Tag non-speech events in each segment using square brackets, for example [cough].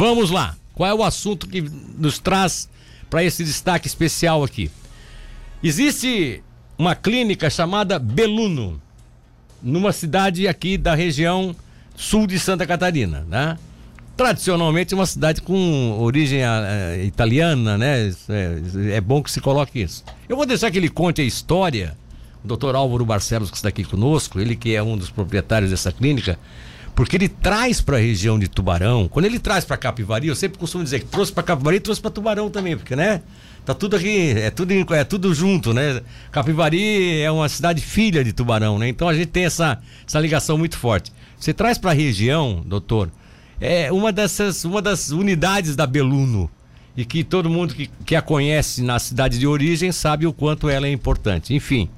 Vamos lá. Qual é o assunto que nos traz para esse destaque especial aqui? Existe uma clínica chamada Beluno, numa cidade aqui da região sul de Santa Catarina, né? Tradicionalmente uma cidade com origem é, italiana, né? É, é, bom que se coloque isso. Eu vou deixar que ele conte a história. O doutor Álvaro Barcelos, que está aqui conosco, ele que é um dos proprietários dessa clínica, porque ele traz para a região de Tubarão, quando ele traz para Capivari, eu sempre costumo dizer que trouxe para Capivari e trouxe para Tubarão também, porque, né? Tá tudo aqui, é tudo, é tudo junto, né? Capivari é uma cidade filha de Tubarão, né? Então a gente tem essa, essa ligação muito forte. Você traz para a região, doutor, é uma dessas, uma das unidades da Beluno e que todo mundo que, que a conhece na cidade de origem sabe o quanto ela é importante. Enfim,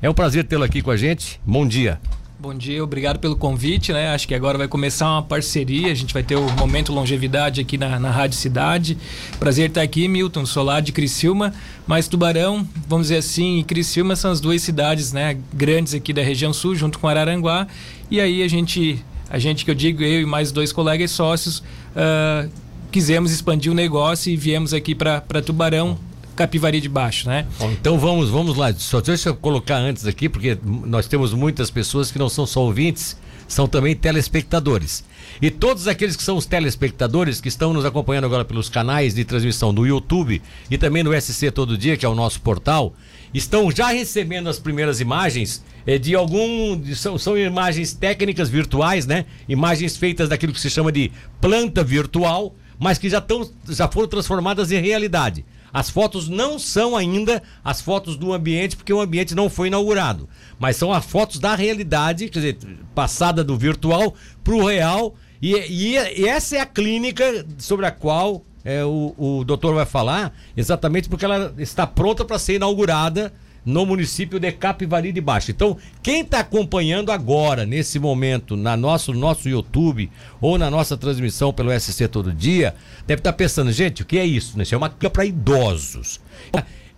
é um prazer tê-lo aqui com a gente. Bom dia. Bom dia, obrigado pelo convite, né? Acho que agora vai começar uma parceria, a gente vai ter o Momento Longevidade aqui na, na Rádio Cidade. Prazer estar aqui, Milton, lá de Criciúma, mas Tubarão, vamos dizer assim, e Criciúma são as duas cidades, né, grandes aqui da região sul, junto com Araranguá, e aí a gente, a gente que eu digo, eu e mais dois colegas sócios, uh, quisemos expandir o negócio e viemos aqui para Tubarão Capivari de Baixo, né? Bom, então vamos, vamos lá. Só deixa eu colocar antes aqui, porque nós temos muitas pessoas que não são só ouvintes, são também telespectadores. E todos aqueles que são os telespectadores que estão nos acompanhando agora pelos canais de transmissão do YouTube e também no SC Todo Dia, que é o nosso portal, estão já recebendo as primeiras imagens eh, de algum. São, são imagens técnicas virtuais, né? Imagens feitas daquilo que se chama de planta virtual, mas que já, tão, já foram transformadas em realidade. As fotos não são ainda as fotos do ambiente, porque o ambiente não foi inaugurado. Mas são as fotos da realidade, quer dizer, passada do virtual para o real. E, e, e, essa é a clínica sobre a qual é, o, o doutor vai falar, exatamente porque ela está pronta para ser inaugurada no município de Capivari de Baixo. Então, quem está acompanhando agora, nesse momento, na nosso, nosso YouTube ou na nossa transmissão pelo SC Todo Dia, deve estar tá pensando, gente, o que é isso? Isso é uma clínica para idosos.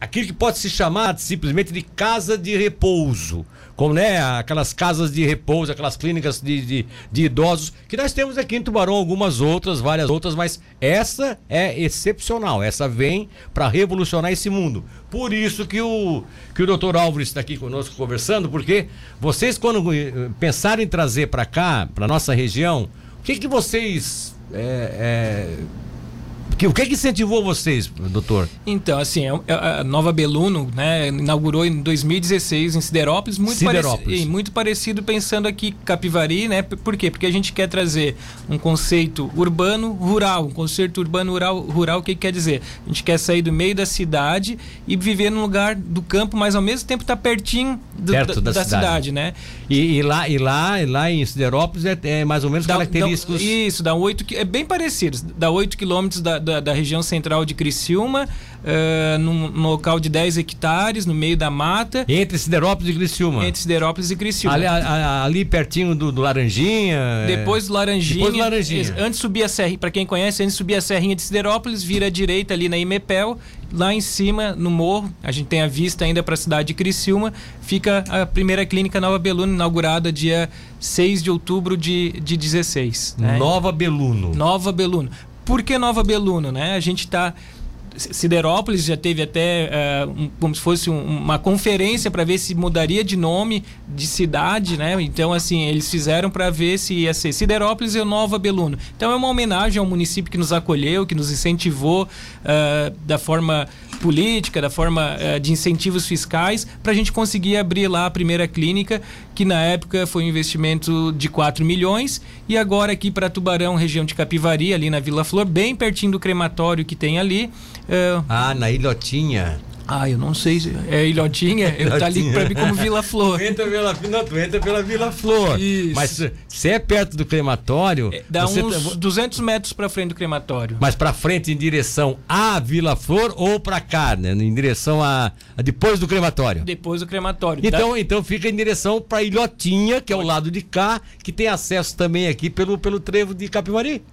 Aquilo que pode se chamar simplesmente de casa de repouso como né, aquelas casas de repouso, aquelas clínicas de, de, de, idosos, que nós temos aqui em Tubarão algumas outras, várias outras, mas essa é excepcional, essa vem para revolucionar esse mundo. Por isso que o, que o doutor Álvares está aqui conosco conversando, porque vocês quando eh, pensaram em trazer para cá, para nossa região, o que, que vocês é, é, o que, que incentivou vocês, doutor? Então, assim, é é, a Nova Beluno, né, inaugurou em 2016 em Siderópolis, muito, Siderópolis. Parecido, muito parecido pensando aqui Capivari, né? Por quê? Porque a gente quer trazer um conceito urbano rural, um conceito urbano rural, rural o que, que quer dizer? A gente quer sair do meio da cidade e viver num lugar do campo, mas ao mesmo tempo estar tá pertinho do, Perto da, da, cidade. cidade, né? E, e, lá, e lá, e lá em Siderópolis é, é mais ou menos dá, característicos. Dá, isso, dá 8 é bem parecido, dá 8 quilômetros da, da, da, região central de Criciúma, uh, num, num, local de 10 hectares, no meio da mata. Entre Siderópolis e Criciúma. Entre Siderópolis e Criciúma. Ali, a, ali pertinho do, do Laranjinha. É. Depois do Laranjinha. Depois do Laranjinha. Antes subir a serra, para quem conhece, antes subir a serrinha de Siderópolis, vira à direita ali na Imepel. Lá em cima, no morro, a gente tem a vista ainda para a cidade de Criciúma, fica a primeira clínica Nova Beluno, inaugurada dia 6 de outubro de, de 16. Né? Nova Beluno. Nova Beluno. Por que Nova Beluno? Né? A gente está Siderópolis já teve até uh, um, como se fosse um, uma conferência para ver se mudaria de nome de cidade, né? Então, assim, eles fizeram para ver se ia ser Siderópolis ou Nova Beluno. Então, é uma homenagem ao município que nos acolheu, que nos incentivou uh, da forma política, da forma uh, de incentivos fiscais, para a gente conseguir abrir lá a primeira clínica, que na época foi um investimento de 4 milhões, e agora aqui para Tubarão, região de Capivari, ali na Vila Flor, bem pertinho do crematório que tem ali. Uh, ah, na Ilhotinha. Ah, eu não sei. É Ilhotinha? [laughs] Eu tá ali pra mim como Vila Flor. Tu entra pela, não, tu entra pela Vila Flor. Isso. Mas se é perto do crematório. É, dá uns tá... 200 metros pra frente do crematório. Mas pra frente em direção à Vila Flor ou pra cá, né? Em direção a. a depois do crematório. Depois do crematório. Então, da... então fica em direção pra Ilhotinha, que é o lado de cá, que tem acesso também aqui pelo, pelo trevo de Capivari.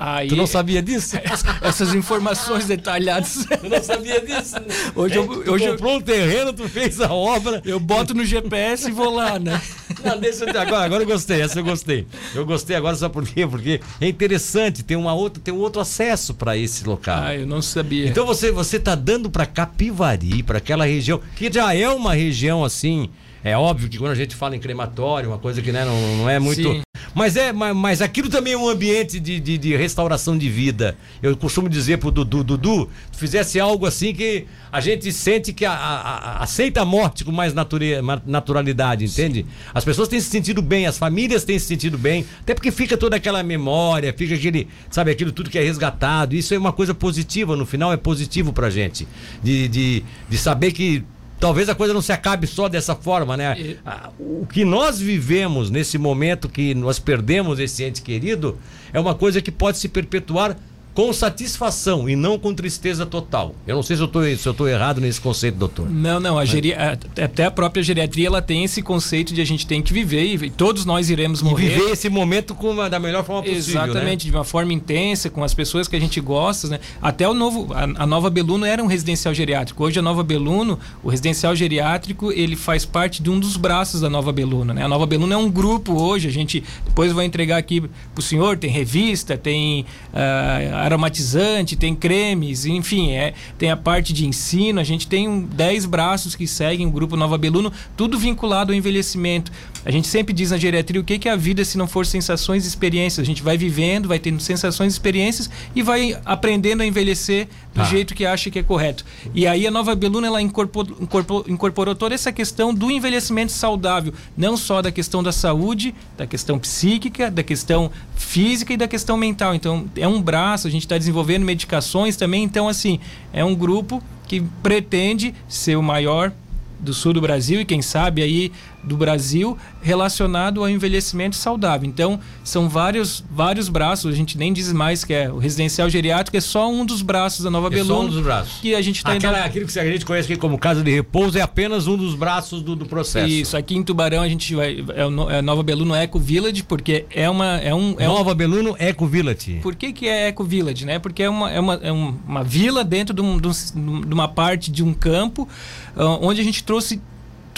Aí, tu não sabia disso? [laughs] Essas informações detalhadas. [laughs] Tu não sabia disso? Hoje eu, tu hoje comprou eu, um terreno, tu fez a obra. Eu boto no GPS e vou lá, né? [laughs] Não, deixa eu, agora, agora eu gostei, essa eu gostei. Eu gostei agora, sabe por quê? Porque é interessante, tem, uma outra, tem um outro acesso para esse local. Ah, eu não sabia. Então você você tá dando para Capivari, para aquela região, que já é uma região assim, é óbvio que quando a gente fala em crematório, uma coisa que né, não, não é muito. Sim. Mas é, mas, mas, aquilo também é um ambiente de, de, de, restauração de vida. Eu costumo dizer pro Dudu, Dudu, fizesse algo assim que a gente sente que a, a, a, aceita a morte com mais nature, naturalidade, entende? Sim. As pessoas têm se sentido bem, as famílias têm se sentido bem, até porque fica toda aquela memória, fica aquele, sabe, aquilo tudo que é resgatado. Isso é uma coisa positiva, no final é positivo pra gente. De, de, de saber que talvez a coisa não se acabe só dessa forma, né? E... O que nós vivemos nesse momento que nós perdemos esse ente querido é uma coisa que pode se perpetuar com satisfação e não com tristeza total. Eu não sei se eu tô, se estou errado nesse conceito, doutor. Não, não. A geri... Até a própria geriatria ela tem esse conceito de a gente tem que viver e todos nós iremos morrer. E viver esse momento com uma, da melhor forma possível. Né? Exatamente, né? de uma forma intensa, com as pessoas que a gente gosta. Né? Até o novo. A, a, Nova Beluno era um residencial geriátrico. Hoje a Nova Beluno, o residencial geriátrico, ele faz parte de um dos braços da Nova Beluno. Né? A Nova Beluno é um grupo hoje. A gente depois vai entregar aqui para o senhor, tem revista, tem. Uh, aromatizante, tem cremes, enfim, é, tem a parte de ensino. A gente tem 10 braços que seguem o grupo Nova Beluno, tudo vinculado ao envelhecimento. A gente sempre diz na geriatria o que, que é a vida se não for sensações e experiências. A gente vai vivendo, vai tendo sensações e experiências e vai aprendendo a envelhecer do ah. jeito que acha que é correto. E aí a Nova Beluna ela incorporou, incorporou, incorporou toda essa questão do envelhecimento saudável, não só da questão da saúde, da questão psíquica, da questão física e da questão mental. Então é um braço, a gente está desenvolvendo medicações também. Então assim é um grupo que pretende ser o maior do sul do Brasil e quem sabe aí do Brasil relacionado ao envelhecimento saudável. Então, são vários vários braços, a gente nem diz mais que é o residencial geriátrico, é só um dos braços da Nova é Beluna. Só um dos braços. Que a gente está indo... Aquilo que a gente conhece aqui como casa de repouso é apenas um dos braços do, do processo. Isso, aqui em Tubarão a gente vai é, é Nova Beluno Eco Village, porque é uma é um é Nova um... Beluno Eco Village. Por que que é Eco Village, né? Porque é uma é uma, é uma vila dentro de, um, de, uma parte de um campo uh, onde a gente trouxe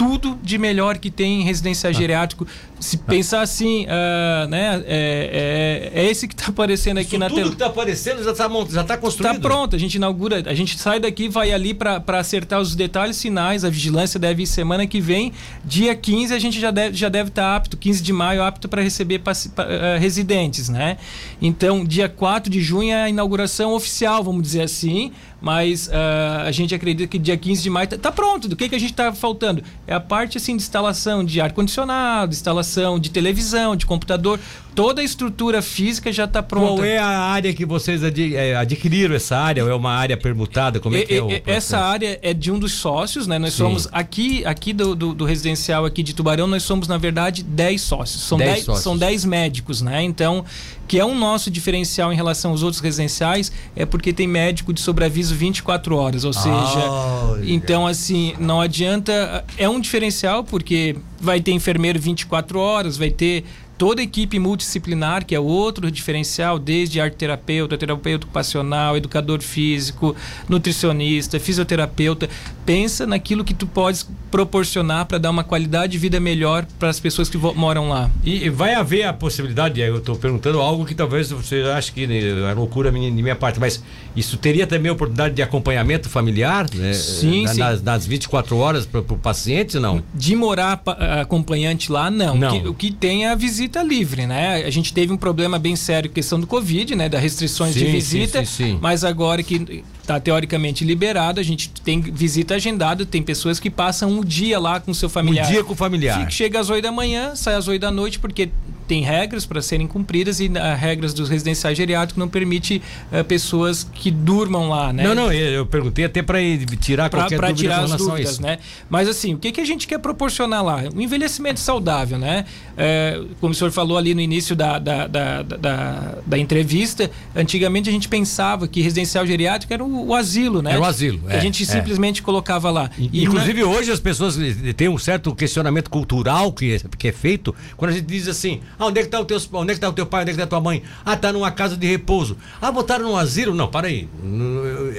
tudo de melhor que tem em residencial ah. geriátrico. Se ah. pensar assim, uh, né, é, é, é, esse que está aparecendo aqui Isso na tela. Tudo que está aparecendo já está já tá construído. Está pronto, a gente inaugura, a gente sai daqui, vai ali para acertar os detalhes finais. A vigilância deve ir semana que vem. Dia 15 a gente já deve já deve estar tá apto, 15 de maio apto para receber uh, residentes, né? Então, dia 4 de junho é a inauguração oficial, vamos dizer assim mas uh, a gente acredita que dia 15 de maio está tá pronto. Do que, que a gente está faltando? É a parte assim de instalação de ar-condicionado, instalação de televisão, de computador. Toda a estrutura física já está pronta. Qual é a área que vocês é, adquiriram essa área? Ou é uma área permutada? Como é, que é o processo? Essa área é de um dos sócios, né? Nós Sim. somos aqui, aqui do, do, do, residencial aqui de Tubarão, nós somos, na verdade, 10 sócios. São 10 sócios. São 10 médicos, né? Então, que é um nosso diferencial em relação aos outros residenciais, é porque tem médico de sobreaviso 24 horas, ou seja, oh, então assim, não adianta, é um diferencial porque vai ter enfermeiro 24 horas, vai ter toda a equipe multidisciplinar, que é outro diferencial, desde arteterapeuta, terapeuta ocupacional, educador físico, nutricionista, fisioterapeuta, pensa naquilo que tu podes proporcionar para dar uma qualidade de vida melhor para as pessoas que moram lá. E vai haver a possibilidade, eu estou perguntando algo que talvez você ache que é loucura de minha parte, mas isso teria também a oportunidade de acompanhamento familiar? Né? Sim, na, sim. Nas, nas 24 horas para o paciente, não? De morar acompanhante lá, não. não. O, que, o que tem é a visita visita livre, né? A gente teve um problema bem sério questão do Covid, né? Das restrições sim, de visita, sim, sim, mas agora que está teoricamente liberado, a gente tem visita agendada, tem pessoas que passam um dia lá com seu familiar. Um dia com o familiar. Chega às 8 da manhã, sai às 8 da noite, porque tem regras para serem cumpridas e as ah, regras dos residenciais geriátricos não permite uh, pessoas que durmam lá, né? Não, não, eu perguntei até para tirar pra, qualquer pra tirar as dúvidas, né? Mas assim, o que, que a gente quer proporcionar lá? Um envelhecimento saudável, né? É, como o senhor falou ali no início da, da, da, da, da entrevista, antigamente a gente pensava que residencial geriátrico era o, o asilo, né? Era o asilo, é, A gente é. simplesmente colocava lá. E, Inclusive hoje as pessoas têm um certo questionamento cultural que é, que é feito quando a gente diz assim, ah, onde é que está o teu, onde é que tá o teu pai, onde é que está a tua mãe? Ah, tá numa casa de repouso. Ah, botaram num asilo? Não, para aí.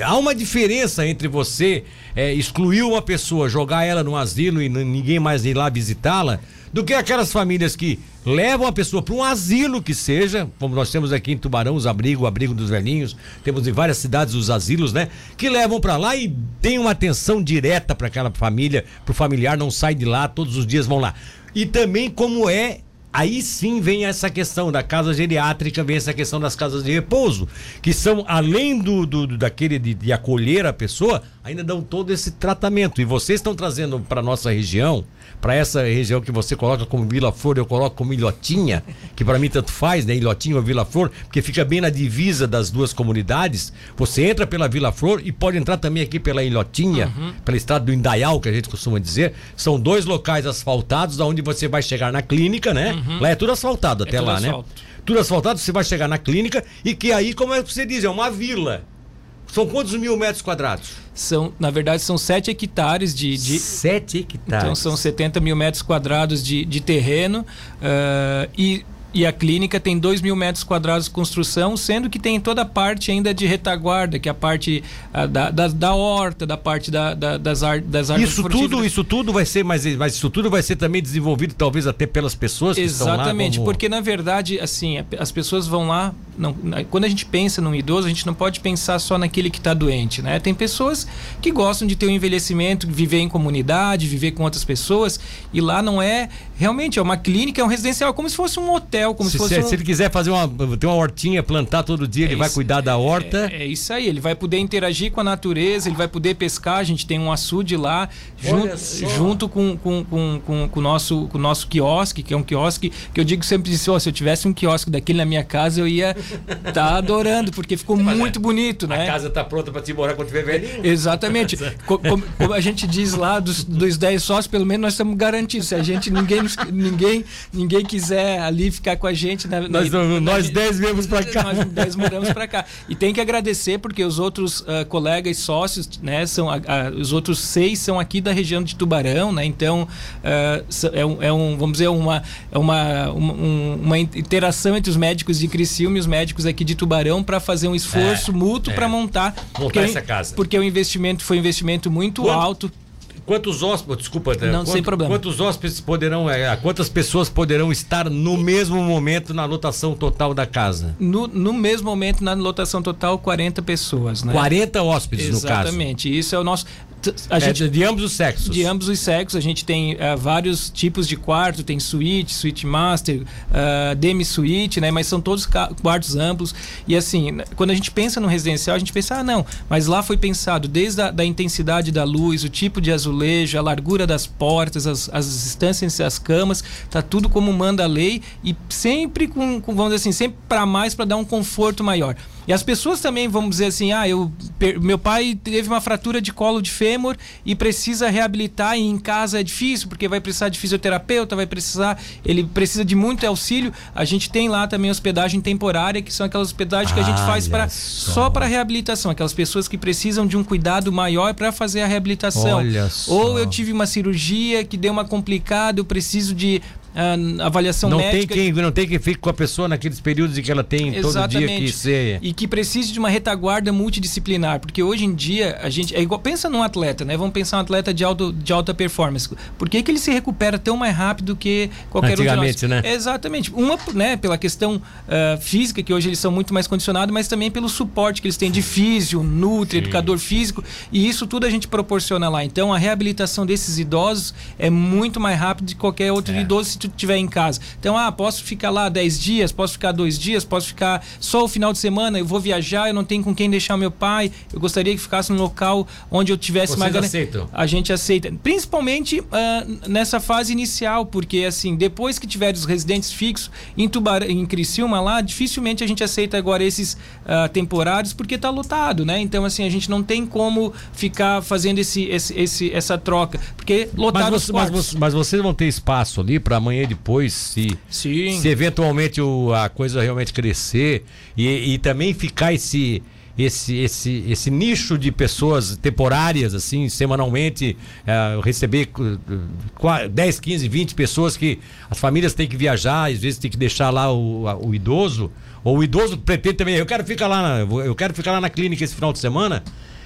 Há uma diferença entre você é, excluir uma pessoa, jogar ela num asilo e ninguém mais ir lá visitá-la, do que aquelas famílias que levam a pessoa para um asilo que seja, como nós temos aqui em Tubarão os abrigos, o abrigo dos velhinhos, temos em várias cidades os asilos, né? Que levam para lá e tem uma atenção direta para aquela família, para o familiar não sai de lá, todos os dias vão lá. E também como é Aí sim vem essa questão da casa geriátrica, vem essa questão das casas de repouso, que são, além do, do daquele de, de acolher a pessoa, ainda dão todo esse tratamento. E vocês estão trazendo para nossa região para essa região que você coloca como Vila Flor, eu coloco como Ilhotinha, que para mim tanto faz, né? Ilhotinha ou Vila Flor, porque fica bem na divisa das duas comunidades. Você entra pela Vila Flor e pode entrar também aqui pela Ilhotinha, uhum. pela estrada do Indaial, que a gente costuma dizer. São dois locais asfaltados, onde você vai chegar na clínica, né? Uhum. Lá é tudo asfaltado é até lá, né? asfalto. né? Tudo asfaltado, você vai chegar na clínica e que aí, como é que você diz, é uma vila. São quantos mil metros quadrados? São, na verdade, são 7 hectares de, de. 7 hectares. Então são 70 mil metros quadrados de, de terreno. Uh, e e a clínica tem 2 mil metros quadrados de construção, sendo que tem toda a parte ainda de retaguarda, que é a parte a, da, da, da, horta, da parte da, da, das, ar, das árvores isso tudo Isso tudo vai ser, mas, mas isso tudo vai ser também desenvolvido talvez até pelas pessoas que Exatamente, estão lá, como... porque na verdade, assim, as pessoas vão lá, não, quando a gente pensa num idoso, a gente não pode pensar só naquele que está doente, né? Tem pessoas que gostam de ter um envelhecimento, viver em comunidade, viver com outras pessoas, e lá não é, realmente, é uma clínica, é um residencial, é como se fosse um hotel como se, se fosse. Se, um... se ele quiser fazer uma, ter uma hortinha, plantar todo dia, é ele isso, vai cuidar da horta. É, é, isso aí, ele vai poder interagir com a natureza, ele vai poder pescar. A gente tem um açude lá, junto, junto com, com, com, com, com, o nosso, com o nosso quiosque, que é um quiosque que eu digo sempre disse, oh, se eu tivesse um quiosque daquele na minha casa, eu ia tá adorando, porque ficou Mas muito é, bonito, né? A casa está pronta para te morar quando tiver velhinho. Exatamente. [laughs] como, como, a gente diz lá, dos, dos 10 sócios, pelo menos nós estamos garantidos. Se a gente, ninguém, ninguém, ninguém quiser ali ficar com a gente. Na, nós, na, nós dez viemos para cá. Nós dez moramos para cá. E tem que agradecer porque os outros uh, colegas sócios, né, são os outros seis são aqui da região de Tubarão, né? Então uh, é, um, é, um, vamos dizer, uma, é uma, uma, uma, interação entre os médicos de Criciúma e os médicos aqui de Tubarão para fazer um esforço é, mútuo é. para montar. Montar porque, essa casa. Porque o investimento foi um investimento muito Quanto? alto. Quantos hóspedes, desculpa, não, quanto, sem problema. Quantos hóspedes poderão, é, quantas pessoas poderão estar no mesmo momento na lotação total da casa? No, no mesmo momento na lotação total 40 pessoas, né? 40 hóspedes Exatamente. no caso. Exatamente. Isso é o nosso a é, gente, de ambos os sexos. De ambos os sexos. A gente tem uh, vários tipos de quarto, tem suíte, suíte master, uh, demi-suíte, né? Mas são todos quartos amplos. E assim, quando a gente pensa no residencial, a gente pensa, ah, não, mas lá foi pensado desde a da intensidade da luz, o tipo de azulejo, a largura das portas, as, as distâncias entre as camas, tá tudo como manda a lei e sempre com, com vamos dizer assim, sempre para mais para dar um conforto maior. E as pessoas também, vamos dizer assim, ah, eu, meu pai teve uma fratura de colo de fêmur e precisa reabilitar e em casa é difícil, porque vai precisar de fisioterapeuta, vai precisar, ele precisa de muito auxílio. A gente tem lá também hospedagem temporária, que são aquelas hospedagens que a gente faz para só para reabilitação, aquelas pessoas que precisam de um cuidado maior para fazer a reabilitação. Olha só. Ou eu tive uma cirurgia que deu uma complicada, eu preciso de uh, avaliação não médica. Tem quem, não tem que fique com a pessoa naqueles períodos em que ela tem Exatamente. todo dia que ser... E que precise de uma retaguarda multidisciplinar, porque hoje em dia a gente é igual pensa num atleta, né? Vamos pensar um atleta de, alto, de alta performance. Por que, que ele se recupera tão mais rápido que qualquer outro de nós? né? Exatamente. Uma, né, pela questão uh, física que hoje eles são muito mais condicionados, mas também pelo suporte que eles têm de físio, nutri, Sim. educador físico, e isso tudo a gente proporciona lá. Então a reabilitação desses idosos é muito mais rápido de qualquer outro é. idoso tu tiver em casa. Então, ah, posso ficar lá 10 dias, posso ficar dois dias, posso ficar só o final de semana, eu vou viajar, eu não tenho com quem deixar meu pai, eu gostaria que ficasse num local onde eu tivesse Vocês mais aceitam? A gente aceita. Principalmente uh, nessa fase inicial, porque assim, depois que tiver os residentes fixos em Tubarão, em Criciúma lá, dificilmente a gente aceita agora esses uh, temporários porque está lotado, né? Então, assim, a gente não tem como ficar fazendo esse, esse, esse essa troca, porque lotado mas, você, mas, mas vocês vão ter espaço ali para amanhã e depois se, Sim. se eventualmente o, a coisa realmente crescer e, e também ficar esse esse, esse, esse nicho de pessoas temporárias, assim, semanalmente, é, receber 10, 15, 20 pessoas que as famílias têm que viajar, às vezes tem que deixar lá o, o idoso, ou o idoso pretende também, eu quero ficar lá, na, eu quero ficar lá na clínica esse final de semana.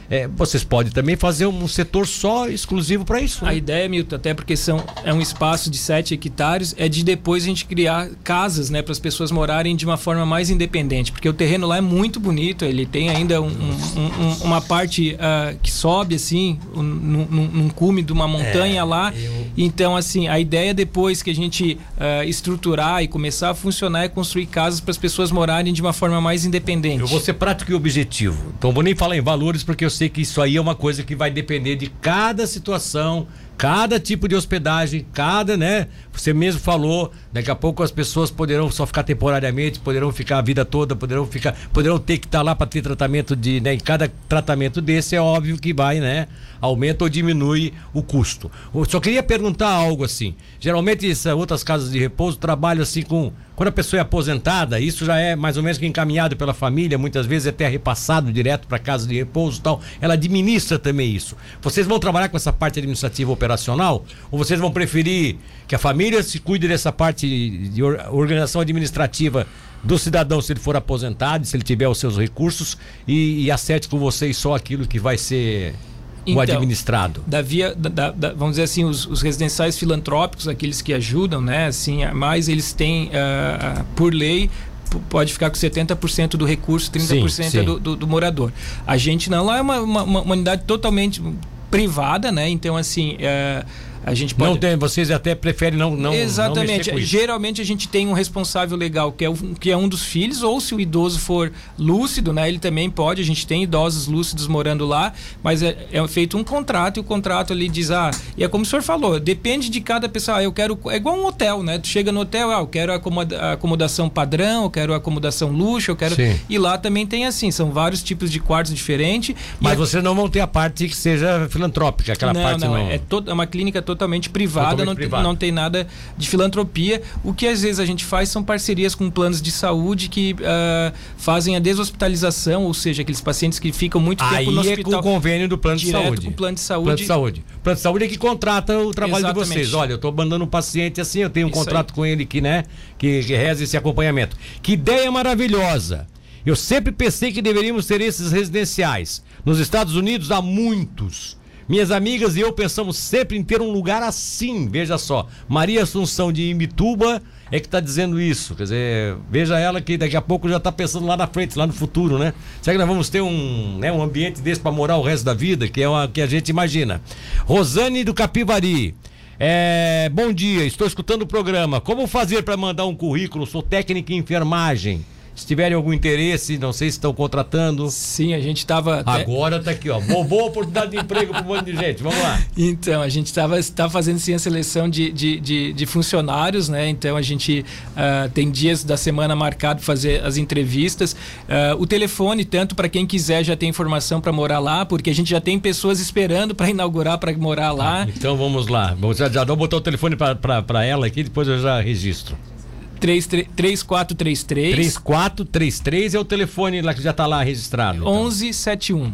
É, vocês podem também fazer um setor só exclusivo para isso. Né? A ideia, Milton, até porque são, é um espaço de 7 hectares, é de depois a gente criar casas né, para as pessoas morarem de uma forma mais independente, porque o terreno lá é muito bonito, ele tem ainda um, um, uma parte uh, que sobe assim, num, num, cume de uma montanha é, lá. Eu... Então, assim, a ideia depois que a gente uh, estruturar e começar a funcionar é construir casas para as pessoas morarem de uma forma mais independente. Eu vou ser prático e objetivo. Então, vou nem falar em valores, porque eu sei que isso aí é uma coisa que vai depender de cada situação, cada tipo de hospedagem, cada, né? Você mesmo falou, daqui a pouco as pessoas poderão só ficar temporariamente, poderão ficar a vida toda, poderão ficar, poderão ter que estar tá lá para ter tratamento de, né? Em cada tratamento desse é óbvio que vai, né? Aumenta ou diminui o custo. Eu só queria perguntar algo assim. Geralmente essas outras casas de repouso trabalham assim com quando a pessoa é aposentada, isso já é mais ou menos que encaminhado pela família, muitas vezes é até repassado direto para casa de repouso e tal. Ela administra também isso. Vocês vão trabalhar com essa parte administrativa operacional? Ou vocês vão preferir que a família se cuide dessa parte de organização administrativa do cidadão se ele for aposentado, se ele tiver os seus recursos e, e acerte com vocês só aquilo que vai ser então, o administrado? Da via, da, da, vamos dizer assim, os, os, residenciais filantrópicos, aqueles que ajudam, né? Assim, mais eles têm, uh, por lei, pode ficar com 70% do recurso, 30% sim, sim. É do, do, do, morador. A gente não, lá é uma, uma, uma unidade totalmente privada, né? Então, assim. Uh, a gente pode... Não tem, vocês até preferem não não Exatamente. Não Geralmente a gente tem um responsável legal que é, que é um dos filhos, ou se o idoso for lúcido, né? Ele também pode. A gente tem idosos lúcidos morando lá, mas é, é feito um contrato e o contrato ali diz, ah, e é como o senhor falou, depende de cada pessoa. Ah, eu quero. É igual um hotel, né? Tu chega no hotel, ah, eu quero acomoda, acomodação padrão, eu quero acomodação luxo, eu quero. Sim. E lá também tem assim, são vários tipos de quartos diferentes. Mas a... vocês não vão ter a parte que seja filantrópica, aquela não, parte não. não. É, to... é uma clínica toda totalmente privada, totalmente não, privada. Tem, não tem nada de filantropia. O que às vezes a gente faz são parcerias com planos de saúde que uh, fazem a deshospitalização, ou seja, aqueles pacientes que ficam muito Aí tempo no hospital. Aí é com o convênio do plano de saúde. Com o plano de saúde. Plano de saúde. O plano de saúde é que contrata o trabalho Exatamente. de vocês. Olha, eu estou mandando um paciente assim, eu tenho um Isso contrato aí. com ele que, né, que, que reza esse acompanhamento. Que ideia maravilhosa! Eu sempre pensei que deveríamos ter esses residenciais. Nos Estados Unidos há muitos. Minhas amigas e eu pensamos sempre em ter um lugar assim. Veja só, Maria Assunção de Imituba é que está dizendo isso. Quer dizer, veja ela que daqui a pouco já está pensando lá na frente, lá no futuro, né? Será que nós vamos ter um, né, um ambiente desse para morar o resto da vida, que é o que a gente imagina? Rosane do Capivari. É, bom dia, estou escutando o programa. Como fazer para mandar um currículo? Sou técnica em enfermagem. Se tiverem algum interesse, não sei se estão contratando. Sim, a gente estava. Até... Agora tá aqui, ó. Boa oportunidade de emprego para um monte de gente. Vamos lá. Então, a gente estava tá fazendo sim a seleção de, de, de, de, funcionários, né? Então a gente uh, tem dias da semana marcado para fazer as entrevistas. Uh, o telefone, tanto para quem quiser já tem informação para morar lá, porque a gente já tem pessoas esperando para inaugurar para morar lá. Ah, então vamos lá. Já, já vou botar o telefone para ela aqui, depois eu já registro. 3433. 3433 é o telefone lá que já está lá registrado. Então. 1171.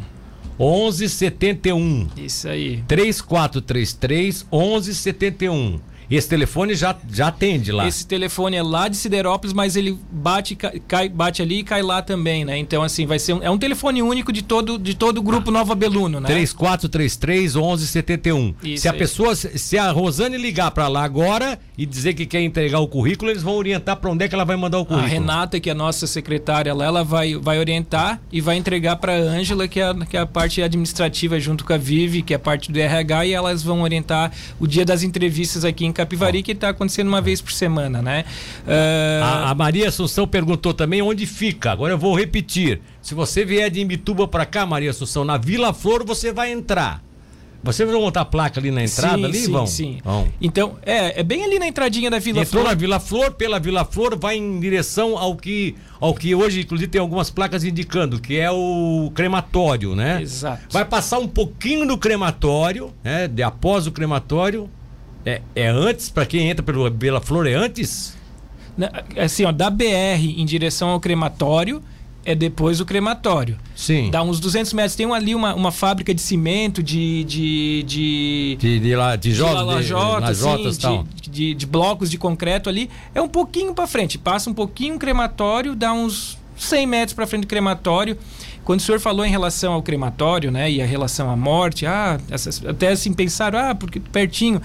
1171. Isso aí. 3433 1171. Esse telefone já, já atende lá. Esse telefone é lá de Siderópolis, mas ele bate, cai, bate ali e cai lá também, né? Então, assim, vai ser um, é um telefone único de todo, de todo o grupo ah. Nova Beluno, né? 3433 1171. Isso se a pessoa, se a Rosane ligar para lá agora e dizer que quer entregar o currículo, eles vão orientar para onde é que ela vai mandar o currículo. A Renata, que é a nossa secretária lá, ela vai, vai orientar e vai entregar para a Ângela, que, é, que é a parte administrativa junto com a Vivi, que é a parte do RH, e elas vão orientar o dia das entrevistas aqui em Capivari, que está acontecendo uma vez por semana, né? Uh... A, a, Maria Assunção perguntou também onde fica. Agora eu vou repetir. Se você vier de Imbituba para cá, Maria Assunção, na Vila Flor você vai entrar. Vocês vão montar a placa ali na entrada sim, ali, sim, vão? Sim, vão. Então, é, é bem ali na entradinha da Vila Entrou Flor. na Vila Flor, pela Vila Flor, vai em direção ao que, ao que hoje, inclusive, tem algumas placas indicando, que é o crematório, né? Exato. Vai passar um pouquinho do crematório, né? De após o crematório, é, é antes, para quem entra pelo Bela Flor, é antes? Assim, ó, da BR em direção ao crematório, é depois o crematório. Sim. Dá uns 200 metros. Tem ali uma, uma fábrica de cimento, de. de, de, de, de, la, de, de, lajota, assim, de, de, de, blocos de concreto ali. É um pouquinho para frente. Passa um pouquinho o crematório, dá uns 100 metros para frente do crematório. Quando o senhor falou em relação ao crematório, né, e a relação à morte, ah, essas, até assim pensaram, ah, porque pertinho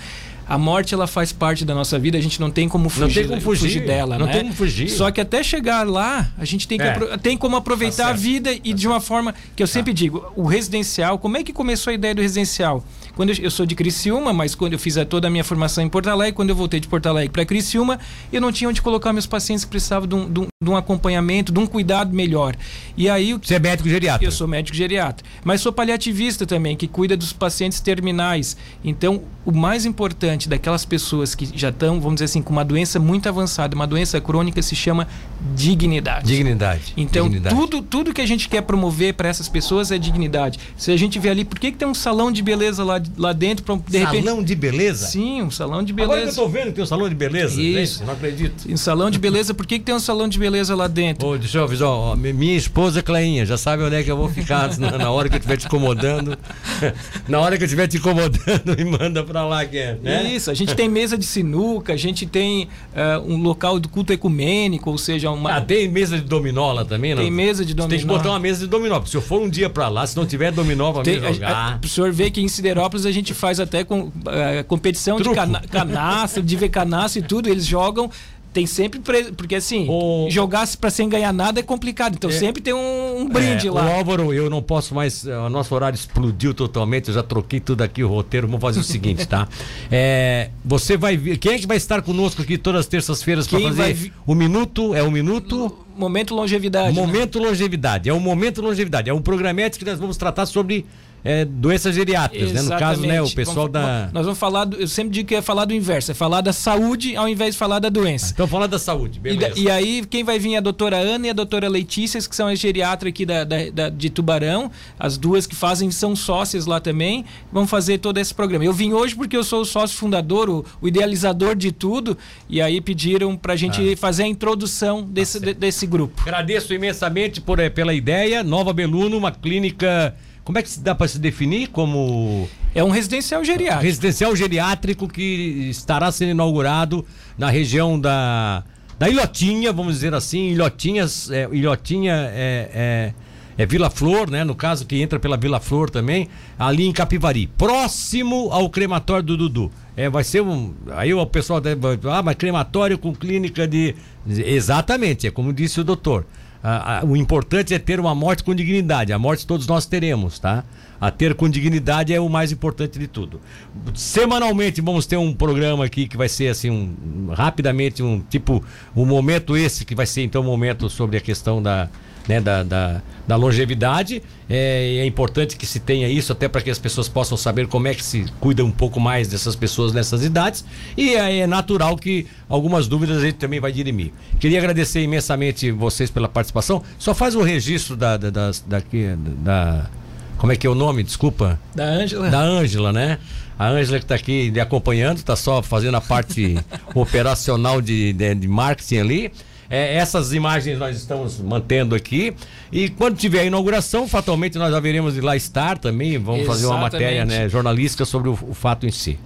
a morte ela faz parte da nossa vida, a gente não tem como fugir, não tem como fugir, fugir dela, não né? tem como fugir. Só que até chegar lá, a gente tem, que É. tem como aproveitar Tá a vida e Tá de uma forma que eu sempre digo, o residencial, como é que começou a ideia do residencial? Quando eu, eu sou de Criciúma, mas quando eu fiz a- toda a minha formação em Porto Alegre, quando eu voltei de Porto Alegre para Criciúma, eu não tinha onde colocar meus pacientes que precisavam de um, de um- de um acompanhamento, de um cuidado melhor. E aí o Você é médico geriatra. eu sou médico geriatra, mas sou paliativista também, que cuida dos pacientes terminais. Então, o mais importante daquelas pessoas que já estão, vamos dizer assim, com uma doença muito avançada, uma doença crônica, se chama dignidade. Dignidade. Então, Dignidade. tudo, tudo que a gente quer promover para essas pessoas é dignidade. Se a gente vê ali, por que, que tem um salão de beleza lá, lá dentro? Pra, de repente... Salão de beleza? Sim, um salão de Agora que eu beleza. tô vendo que tem um salão de beleza. Isso. Gente, não acredito. Um salão de beleza, por que, que tem um salão de beleza lá dentro? Ô, deixa eu avisar, ó, mi- minha esposa Cleinha, já sabe onde é que eu vou ficar [laughs] na, na hora que eu estiver te incomodando. [laughs] na hora que eu estiver te incomodando, [laughs] me manda pra lá, que é, né? Isso, a gente tem mesa de sinuca, a gente tem eh, um local do culto ecumênico, ou seja, uma. Ah, tem mesa de dominó lá também, não? Tem mesa de Você tem que dominó. botar uma mesa de dominó, se eu for um dia pra lá, se não tiver dominó pra Tem, me a, a, jogar... o senhor vê que em Siderópolis a gente faz até com, eh, competição Truco. de cana canastra, de ver canastra e tudo, eles jogam. Tem sempre. pre- Porque assim, O- jogar pra sem ganhar nada é complicado. Então sempre tem um, um brinde É, lá. O Álvaro, eu não posso mais. eh, O nosso horário explodiu totalmente. Eu já troquei tudo aqui, o roteiro. Vamos fazer o seguinte, tá? [laughs] É, você vai. Quem é que vai estar conosco aqui todas as terças-feiras para vai fazer vi- o minuto? É o minuto? Momento longevidade. né? Momento Longevidade. É o Momento Longevidade. É um programete que nós vamos tratar sobre é, doenças geriátricas, né? No caso, né? O pessoal Vamos- da. Nós vamos falar. Do, eu sempre digo que é falar do inverso, é falar da saúde ao invés de falar da doença. Então, falando da saúde, E, beleza. e aí, quem vai vir é a doutora Ana e a doutora Letícia, que são as geriatras aqui da, da- da- de Tubarão. As duas que fazem, são sócias lá também. Vão fazer todo esse programa. Eu vim hoje porque eu sou o sócio fundador, o, o idealizador de tudo. E aí pediram pra gente Ah. fazer a introdução desse, de- desse grupo. Agradeço imensamente por, eh, pela ideia. Nova Beluno, uma clínica. Como é que dá para se definir como É um residencial geriátrico. residencial geriátrico que estará sendo inaugurado na região da, da Ilhotinha, vamos dizer assim. Ilhotinhas, é, Ilhotinha é, é, é Vila Flor, né? No caso, que entra pela Vila Flor também, ali em Capivari, próximo ao crematório do Dudu. É, vai ser um. Aí o pessoal deve. Ah, mas crematório com clínica de. Exatamente, é como disse o doutor. O importante é ter uma morte com dignidade. A morte todos nós teremos, tá? A ter com dignidade é o mais importante de tudo. Semanalmente vamos ter um programa aqui que vai ser assim, um, rapidamente, um tipo, um momento esse que vai ser então um momento sobre a questão da, né, da, da, da longevidade. É, é importante que se tenha isso até para que as pessoas possam saber como é que se cuida um pouco mais dessas pessoas nessas idades. E é, é natural que algumas dúvidas a gente também vai dirimir. Queria agradecer imensamente vocês pela participação. Só faz o registro da, da, das- daqui, da como é que é o nome? Desculpa. Da Ângela. Da Ângela, né? A Ângela que está aqui lhe acompanhando, está só fazendo a parte [laughs] operacional de, de, de marketing ali. É, essas imagens nós estamos mantendo aqui. E quando tiver a inauguração, fatalmente nós haveremos de lá estar também. Vamos fazer uma Exatamente. matéria né, jornalística sobre o, o fato em si.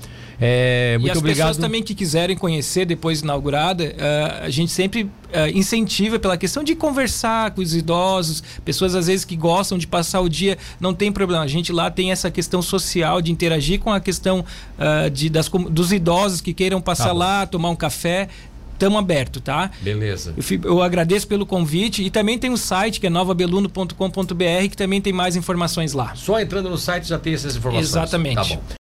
É, E muito as obrigado. pessoas também que quiserem conhecer depois de inaugurada, eh, a gente sempre eh, incentiva pela questão de conversar com os idosos, pessoas às vezes que gostam de passar o dia, não tem problema. A gente lá tem essa questão social de interagir com a questão ah, de, das, dos idosos que queiram passar Tá lá, tomar um café. Estamos aberto, tá? Beleza. Eu, eu agradeço pelo convite e também tem um site que é novabeluno.com.br que também tem mais informações lá. Só entrando no site já tem essas informações. Exatamente. Tá bom.